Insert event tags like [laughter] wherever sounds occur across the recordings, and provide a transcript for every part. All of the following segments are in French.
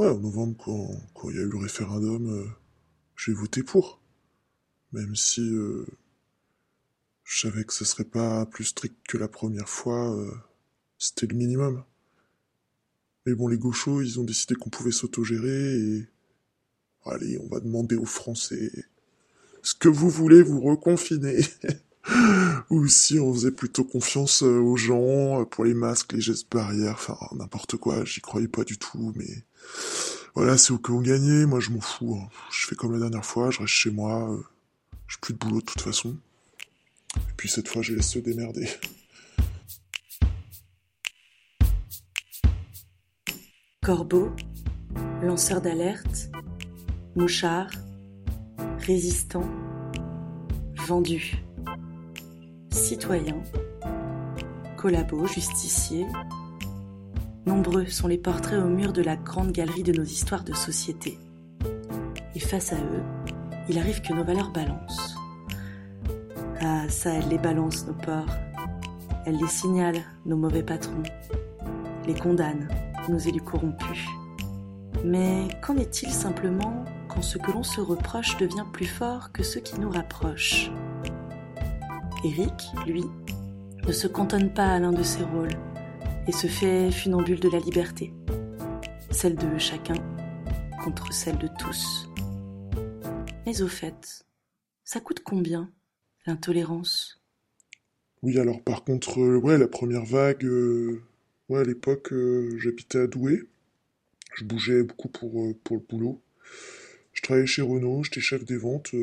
Ouais, en novembre, quand, il y a eu le référendum, euh, j'ai voté pour. Même si euh, je savais que ce serait pas plus strict que la première fois, euh, c'était le minimum. Mais bon, les gauchos, ils ont décidé qu'on pouvait s'autogérer et... Allez, on va demander aux Français ce que vous voulez vous reconfiner. [laughs] Ou si on faisait plutôt confiance euh, aux gens euh, pour les masques, les gestes barrières, enfin n'importe quoi, j'y croyais pas du tout, mais voilà, c'est au cas où gagner, moi je m'en fous, hein. je fais comme la dernière fois, je reste chez moi, euh, j'ai plus de boulot de toute façon. Et puis cette fois je laisse se démerder. Corbeau, lanceur d'alerte, mouchard, résistant, vendu citoyens, collabos, justiciers. Nombreux sont les portraits au mur de la grande galerie de nos histoires de société. Et face à eux, il arrive que nos valeurs balancent. Ah, ça, elles les balancent, nos ports. Elles les signalent, nos mauvais patrons. Les condamnent, nos élus corrompus. Mais qu'en est-il simplement quand ce que l'on se reproche devient plus fort que ce qui nous rapproche? Eric, lui, ne se cantonne pas à l'un de ses rôles et se fait funambule de la liberté, celle de chacun contre celle de tous. Mais au fait, ça coûte combien l'intolérance? Oui, alors par contre, euh, ouais, la première vague, euh, ouais, à l'époque, euh, j'habitais à Douai. Je bougeais beaucoup pour, pour le boulot. Je travaillais chez Renault, j'étais chef des ventes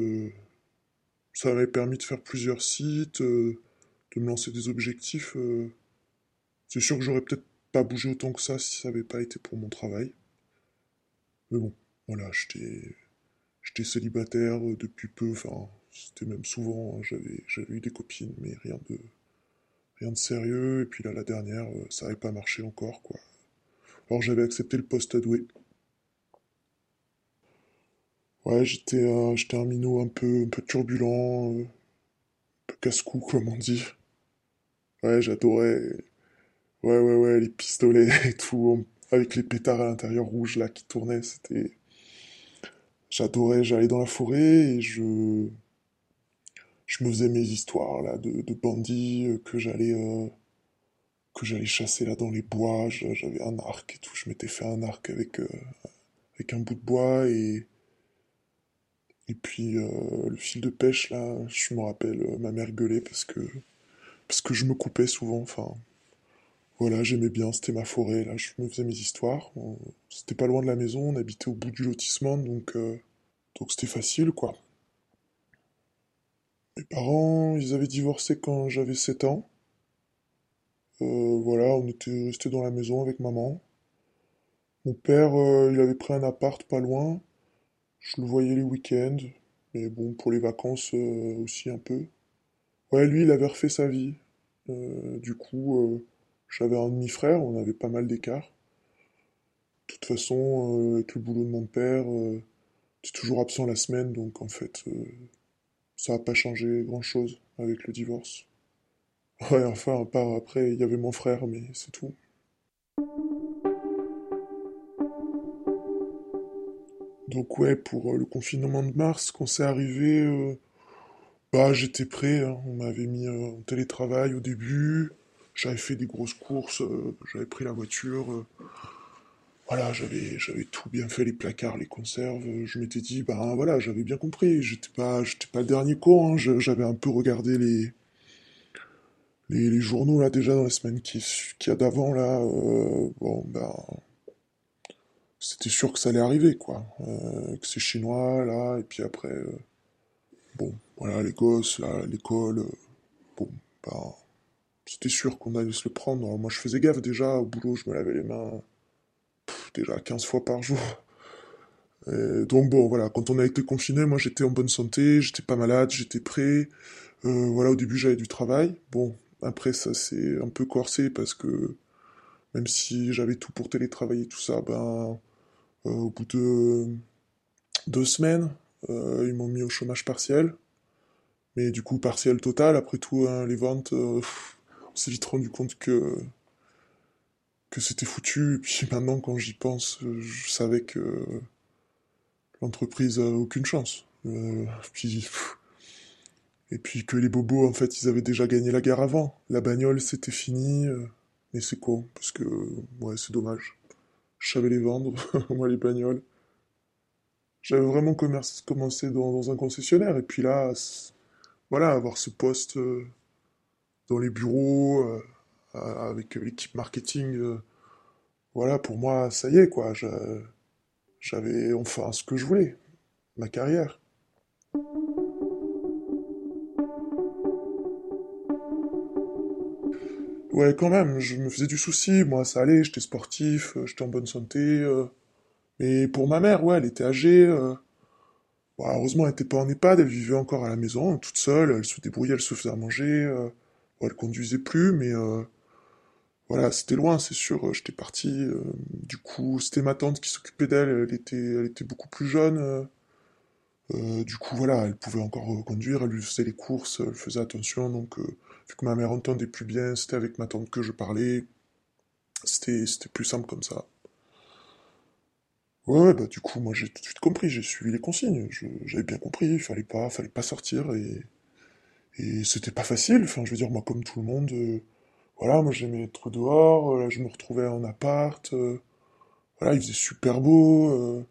ça m'avait permis de faire plusieurs sites, euh, de me lancer des objectifs. Euh. C'est sûr que j'aurais peut-être pas bougé autant que ça si ça n'avait pas été pour mon travail. Mais bon, voilà, j'étais, j'étais célibataire euh, depuis peu, enfin, c'était même souvent, hein, j'avais, j'avais eu des copines, mais rien de, rien de sérieux. Et puis là, la dernière, ça n'avait pas marché encore, quoi. Alors j'avais accepté le poste à. Ouais, j'étais un, j'étais un minot un peu, un peu turbulent, euh, un peu casse-cou, comme on dit. Ouais, j'adorais. Ouais, ouais, ouais, les pistolets [laughs] et tout, avec les pétards à l'intérieur rouge là qui tournaient, c'était. J'adorais, j'allais dans la forêt et je. Je me faisais mes histoires là de, bandits euh, que j'allais. Euh, que j'allais chasser là dans les bois. J'avais un arc et tout. Je m'étais fait un arc avec, avec un bout de bois et et puis euh, le fil de pêche, là, je me rappelle, euh, ma mère gueulait parce que, parce je me coupais souvent. Enfin, voilà, j'aimais bien, c'était ma forêt, là, je me faisais mes histoires. C'était pas loin de la maison, on habitait au bout du lotissement, donc euh, donc c'était facile, quoi. Mes parents, ils avaient divorcé quand j'avais 7 ans. voilà, on était restés dans la maison avec maman. Mon père, il avait pris un appart pas loin. Je le voyais les week-ends, mais bon, pour les vacances euh, aussi un peu. Ouais, lui, il avait refait sa vie. Euh, du coup, euh, j'avais un demi-frère, on avait pas mal d'écart. De toute façon, avec le boulot de mon père, c'est toujours absent la semaine, donc en fait, ça n'a pas changé grand-chose avec le divorce. Ouais, enfin, à part après, il y avait mon frère, mais c'est tout. Donc ouais, pour euh, le confinement de mars, quand c'est arrivé, euh, bah j'étais prêt. Hein. On m'avait mis euh, en télétravail au début. J'avais fait des grosses courses. j'avais pris la voiture. voilà, j'avais j'avais tout bien fait, les placards, les conserves. je m'étais dit, bah voilà, j'avais bien compris. J'étais pas j'étais pas le dernier con. Hein. j'avais un peu regardé les, les, journaux là déjà dans la semaine qui, qui a d'avant là. bon ben c'était sûr que ça allait arriver, quoi. Euh, que c'est chinois, là, et puis après, euh, bon, voilà, les gosses, là, l'école, euh, bon, ben, c'était sûr qu'on allait se le prendre. moi, je faisais gaffe déjà, au boulot, je me lavais les mains déjà 15 fois par jour. [laughs] donc bon, voilà, quand on a été confiné, moi j'étais en bonne santé, j'étais pas malade, j'étais prêt. voilà, au début j'avais du travail. Bon, après ça s'est un peu corsé parce que même si j'avais tout pour télétravailler, tout ça, ben au bout de deux semaines, euh, ils m'ont mis au chômage partiel. Mais du coup, partiel total. Après tout, hein, les ventes, euh, on s'est vite rendu compte que que c'était foutu. Et puis [laughs] maintenant, quand j'y pense, je savais que l'entreprise a aucune chance. Euh, et puis que les bobos, en fait, ils avaient déjà gagné la guerre avant. La bagnole, c'était fini. Euh, mais c'est con, parce que, ouais, c'est dommage. Je savais les vendre, [laughs] moi, les bagnoles. J'avais vraiment commencé dans, un concessionnaire. Et puis là, voilà, avoir ce poste euh, dans les bureaux, avec l'équipe marketing, voilà, pour moi, ça y est, quoi. J'avais enfin ce que je voulais, ma carrière. Ouais, quand même, je me faisais du souci, moi ça allait, j'étais sportif, euh, j'étais en bonne santé. Euh. Mais pour ma mère, ouais, elle était âgée. Euh. heureusement, elle n'était pas en EHPAD, elle vivait encore à la maison, toute seule, elle se débrouillait, elle se faisait manger. Elle conduisait plus, mais voilà, c'était loin, c'est sûr. J'étais parti. du coup, c'était ma tante qui s'occupait d'elle. Elle était, elle était beaucoup plus jeune. du coup, voilà, elle pouvait encore conduire. Elle lui faisait les courses, elle faisait attention. Donc, vu que ma mère entendait plus bien, c'était avec ma tante que je parlais. C'était, c'était plus simple comme ça. Ouais, bah du coup, moi j'ai tout de suite compris, j'ai suivi les consignes. j'avais bien compris, il fallait pas, fallait pas sortir et, et c'était pas facile. Enfin, je veux dire, moi comme tout le monde, euh, voilà, moi j'aimais être dehors, euh, là je me retrouvais en appart, euh, voilà, il faisait super beau,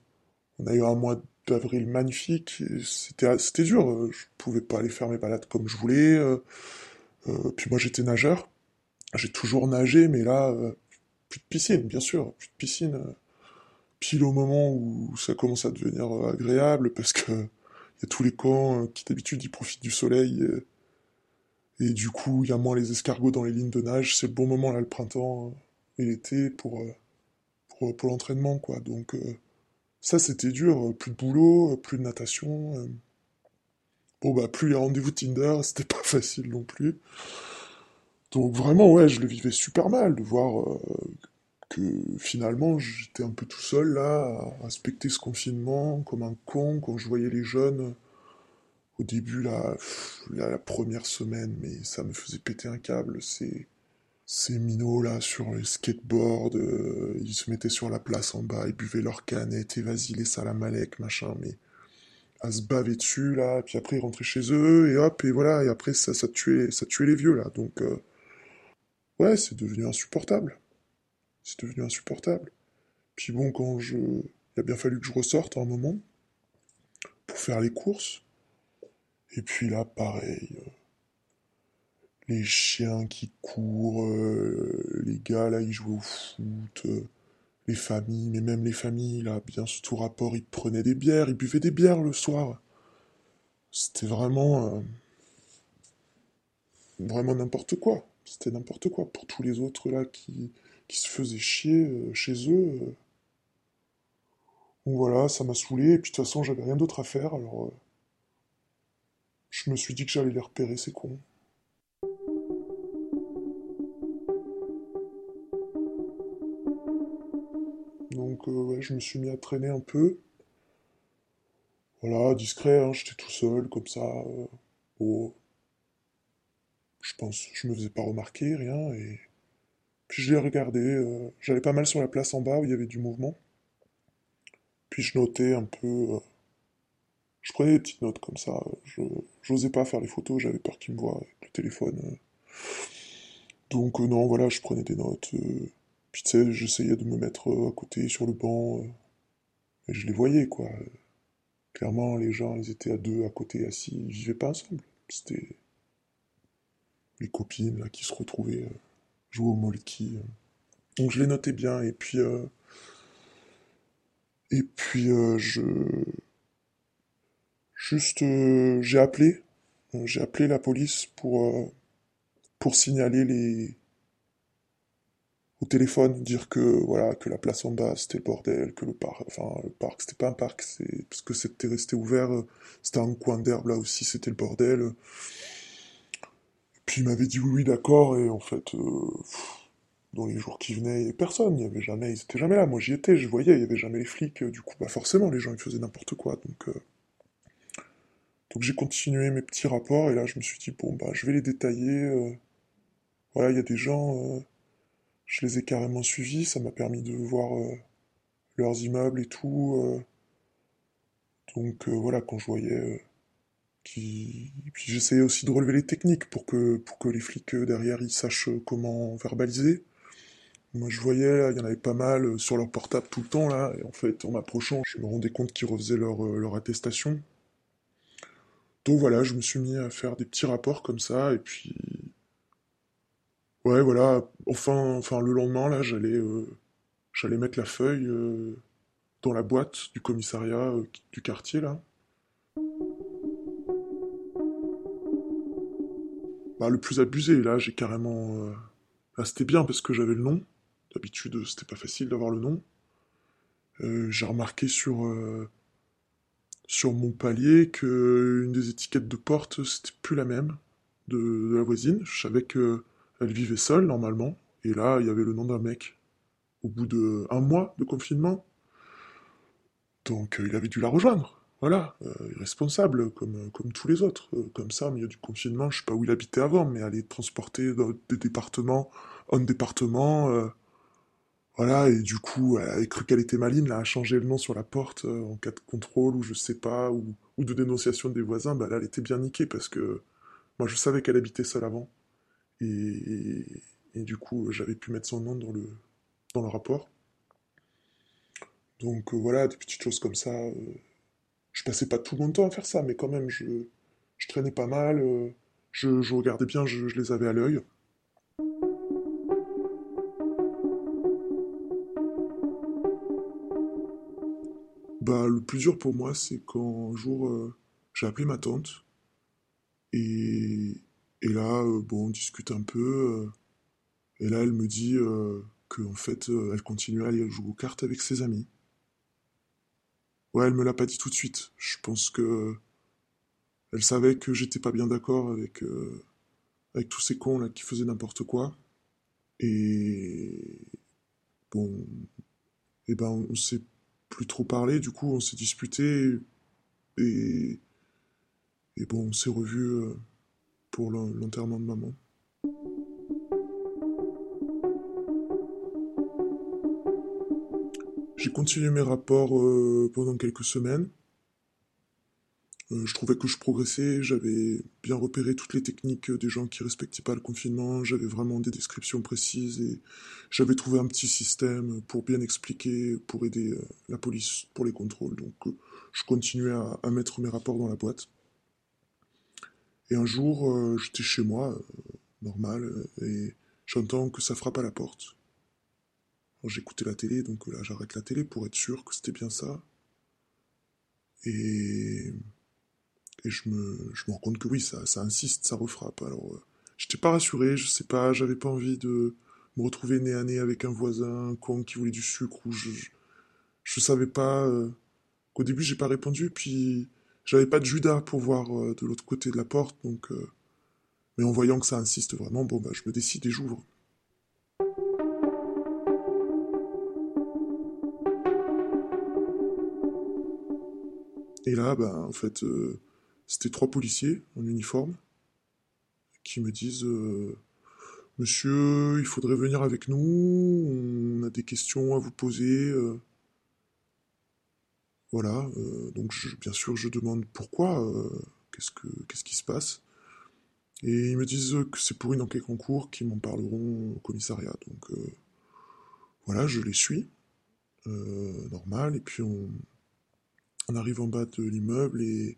on a eu un mois d'avril magnifique, c'était, c'était dur, je pouvais pas aller faire mes balades comme je voulais. Euh, puis moi j'étais nageur, j'ai toujours nagé, mais là, euh, plus de piscine, bien sûr, plus de piscine. Euh, pile au moment où ça commence à devenir agréable, parce que il y a tous les camps qui d'habitude ils profitent du soleil. Et, du coup, il y a moins les escargots dans les lignes de nage. C'est le bon moment là, le printemps et l'été pour, pour, pour l'entraînement, quoi. Donc ça, c'était dur. Plus de boulot, plus de natation. Bon, bah, plus les rendez-vous Tinder, [laughs] c'était pas facile non plus. Donc vraiment, ouais, je le vivais super mal de voir euh, que finalement j'étais un peu tout seul là, à respecter ce confinement comme un con quand je voyais les jeunes. Au début, là, la première semaine, mais ça me faisait péter un câble. Ces, minots là sur les skateboards, euh, ils se mettaient sur la place en bas, ils buvaient leur canette et vas-y les salamalek, machin, mais à se baver dessus, là, puis après ils rentraient chez eux, et hop, et voilà, et après ça, ça, tuait, ça tuait les vieux, là. Donc, euh, ouais, c'est devenu insupportable. C'est devenu insupportable. Puis bon, quand je. Il a bien fallu que je ressorte à un moment, pour faire les courses. Et puis là, pareil. Euh, les chiens qui courent, euh, les gars, là, ils jouent au foot les familles, mais même les familles, là, bien sous tout rapport, ils prenaient des bières, ils buvaient des bières le soir. C'était vraiment. Euh, vraiment n'importe quoi. C'était n'importe quoi. Pour tous les autres, là, qui, qui se faisaient chier euh, chez eux. Euh. Donc voilà, ça m'a saoulé, et puis de toute façon, j'avais rien d'autre à faire, alors. je me suis dit que j'allais les repérer, ces cons. Je me suis mis à traîner un peu. Voilà, discret, hein, j'étais tout seul, comme ça. Euh, je pense, je me faisais pas remarquer, rien, et puis je l'ai regardé. Euh, j'allais pas mal sur la place en bas où il y avait du mouvement. Puis je notais un peu. Euh, je prenais des petites notes comme ça. Je n'osais pas faire les photos, j'avais peur qu'ils me voient avec le téléphone. Donc non, voilà, je prenais des notes. Puis tu sais, j'essayais de me mettre euh, à côté sur le banc. Euh, et je les voyais, quoi. Clairement, les gens, ils étaient à deux, à côté, assis. Ils vivaient pas ensemble. C'était les copines là, qui se retrouvaient euh, jouer au molki. Donc je les notais bien. Et puis, et puis je. Juste, j'ai appelé. J'ai appelé la police pour, pour signaler les, au téléphone dire que voilà que la place en bas c'était le bordel, que le parc, enfin le parc c'était pas un parc, c'est parce que c'était resté ouvert, c'était un coin d'herbe là aussi c'était le bordel. puis il m'avait dit oui d'accord et en fait euh, dans les jours qui venaient il y avait personne, il y avait jamais, ils étaient jamais là. Moi j'y étais, je voyais, il y avait jamais les flics. Du coup bah forcément les gens ils faisaient n'importe quoi donc. Euh, donc j'ai continué mes petits rapports et là je me suis dit bon bah je vais les détailler. Euh. voilà il y a des gens je les ai carrément suivis, ça m'a permis de voir leurs immeubles et tout. donc voilà, quand je voyais qui... Puis j'essayais aussi de relever les techniques pour que, pour que les flics derrière ils sachent comment verbaliser. Moi je voyais, il y en avait pas mal sur leur portable tout le temps là, et en fait en m'approchant, je me rendais compte qu'ils refaisaient leur, leur attestation. Donc voilà, je me suis mis à faire des petits rapports comme ça, et puis... Ouais, voilà, enfin, enfin le lendemain, là, j'allais euh, j'allais mettre la feuille euh, dans la boîte du commissariat euh, du quartier, là. Bah, le plus abusé, là, j'ai carrément... Là, c'était bien parce que j'avais le nom. D'habitude, c'était pas facile d'avoir le nom. j'ai remarqué sur mon palier que une des étiquettes de porte, c'était plus la même de, la voisine. Je savais que elle vivait seule normalement, et là il y avait le nom d'un mec. Au bout de un mois de confinement, donc euh, il avait dû la rejoindre. Voilà, euh, irresponsable comme, comme tous les autres. Euh, comme ça, au milieu du confinement, je sais pas où il habitait avant, mais aller transporter dans des départements en département, voilà, et du coup, elle avait cru qu'elle était maline, là, a changé le nom sur la porte euh, en cas de contrôle, ou je sais pas, ou, de dénonciation des voisins, bah là, elle était bien niquée, parce que moi, je savais qu'elle habitait seule avant. Et, du coup, j'avais pu mettre son nom dans le, dans le rapport. Donc euh, voilà, des petites choses comme ça. Euh, je passais pas tout mon temps à faire ça, mais quand même, je, je traînais pas mal, je, je, regardais bien, je, je les avais à l'œil. Bah, le plus dur pour moi, c'est quand un jour euh, j'ai appelé ma tante. Et, et là, euh, bon, on discute un peu. Euh, et là, elle me dit qu'en fait, elle continue à aller jouer aux cartes avec ses amis. Ouais, elle me l'a pas dit tout de suite. Je pense que elle savait que j'étais pas bien d'accord avec tous ces cons là qui faisaient n'importe quoi. Et bon, et ben on s'est plus trop parlé, du coup on s'est disputé et, et bon on s'est revu euh, pour l'enterrement de maman. J'ai continué mes rapports euh, pendant quelques semaines. Euh, je trouvais que je progressais, j'avais bien repéré toutes les techniques des gens qui respectaient pas le confinement, j'avais vraiment des descriptions précises et j'avais trouvé un petit système pour bien expliquer, pour aider euh, la police pour les contrôles. Donc je continuais à, mettre mes rapports dans la boîte. Et un jour, j'étais chez moi, normal, et j'entends que ça frappe à la porte. J'écoutais la télé, donc là j'arrête la télé pour être sûr que c'était bien ça. Et et je me, je me rends compte que oui, ça, ça insiste, ça refrappe. Alors, euh, j'étais pas rassuré, je sais pas, j'avais pas envie de me retrouver nez à nez avec un voisin, un con qui voulait du sucre, ou je, je, savais pas. Euh, qu'au début, j'ai pas répondu, puis j'avais pas de Judas pour voir euh, de l'autre côté de la porte, donc. mais en voyant que ça insiste vraiment, bon, bah, je me décide et j'ouvre. Et là, ben, en fait, c'était trois policiers en uniforme qui me disent euh, Monsieur, il faudrait venir avec nous, on a des questions à vous poser. Euh. Voilà, euh, donc bien sûr je demande pourquoi, qu'est-ce, que, qu'est-ce qui se passe. Et ils me disent que c'est pour une enquête en cours, qu'ils m'en parleront au commissariat. Donc voilà, je les suis, normal, et puis on, arrive en bas de l'immeuble et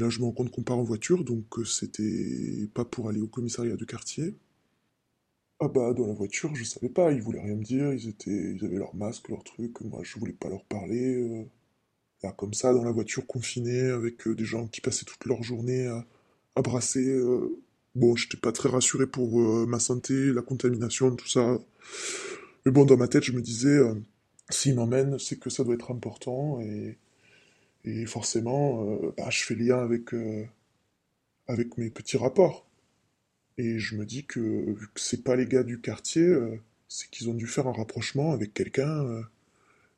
là, je me rends compte qu'on part en voiture, donc euh, c'était pas pour aller au commissariat du quartier. Ah bah, dans la voiture, je savais pas, ils voulaient rien me dire, ils, avaient leur masque, leur truc, moi je voulais pas leur parler. Euh. Là, comme ça, dans la voiture confinée, avec euh, des gens qui passaient toute leur journée à, brasser. Bon, j'étais pas très rassuré pour ma santé, la contamination, tout ça. Mais bon, dans ma tête, je me disais, s'ils m'emmènent, c'est que ça doit être important, et et forcément, euh, bah, je fais lien avec, euh, avec mes petits rapports. Et je me dis que vu que c'est pas les gars du quartier, euh, c'est qu'ils ont dû faire un rapprochement avec quelqu'un,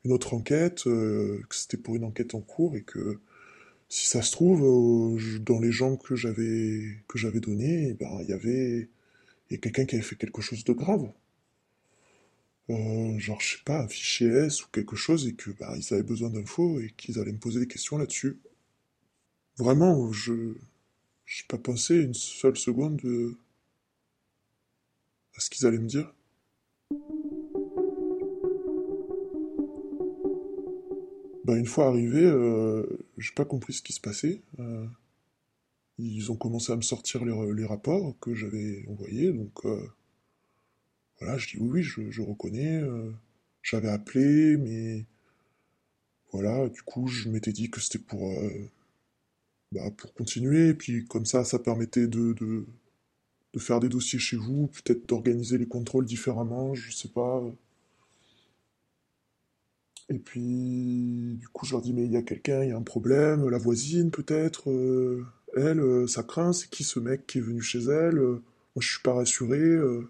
une autre enquête, que c'était pour une enquête en cours et que si ça se trouve, dans les gens que j'avais que donnés, eh ben il y avait quelqu'un qui avait fait quelque chose de grave. euh, genre, je sais pas, un fichier S ou quelque chose, et que bah, ils avaient besoin d'infos et qu'ils allaient me poser des questions là-dessus. Vraiment, je n'ai pas pensé une seule seconde euh, à ce qu'ils allaient me dire. Bah, une fois arrivé, euh, j'ai pas compris ce qui se passait. Euh, ils ont commencé à me sortir les, rapports que j'avais envoyés, donc euh, voilà, je dis oui, oui, je, reconnais. euh, j'avais appelé, mais voilà, du coup, je m'étais dit que c'était pour, bah, pour continuer, et puis comme ça, ça permettait de, de, de faire des dossiers chez vous, peut-être d'organiser les contrôles différemment, je sais pas. Et puis, du coup, je leur dis, mais il y a quelqu'un, il y a un problème, la voisine peut-être, euh, elle, euh, ça craint, c'est qui ce mec qui est venu chez elle? euh, moi, je suis pas rassuré. euh.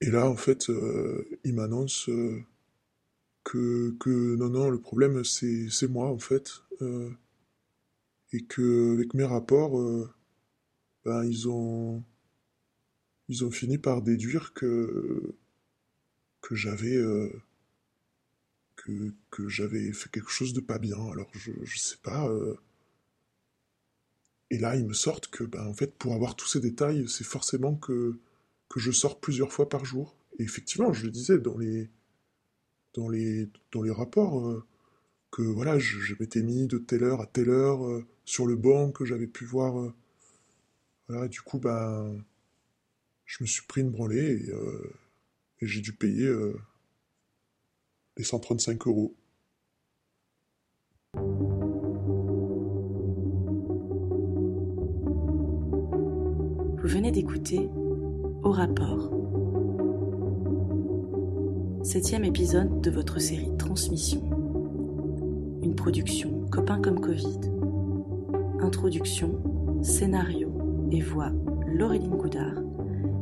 Et là, en fait, euh, il m'annonce euh, que, que non, non, le problème, c'est, c'est moi, en fait. euh, et que, avec mes rapports, euh, ben, ils ont, ils ont fini par déduire que, que j'avais, euh, que, j'avais fait quelque chose de pas bien. Alors, je, je sais pas. euh, Et là, ils me sortent que, ben, en fait, pour avoir tous ces détails, c'est forcément que, je sors plusieurs fois par jour. Et effectivement, je le disais dans les, dans les, rapports, euh, que voilà, je, m'étais mis de telle heure à telle heure sur le banc, que j'avais pu voir. voilà, et du coup, ben, je me suis pris une branlée et j'ai dû payer euh, les 135 euros. Vous venez d'écouter Au rapport. Septième épisode de votre série Transmission. Une production Copain comme Covid. Introduction, scénario et voix Laureline Goudard.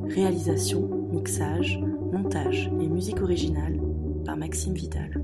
Réalisation, mixage, montage et musique originale par Maxime Vidal.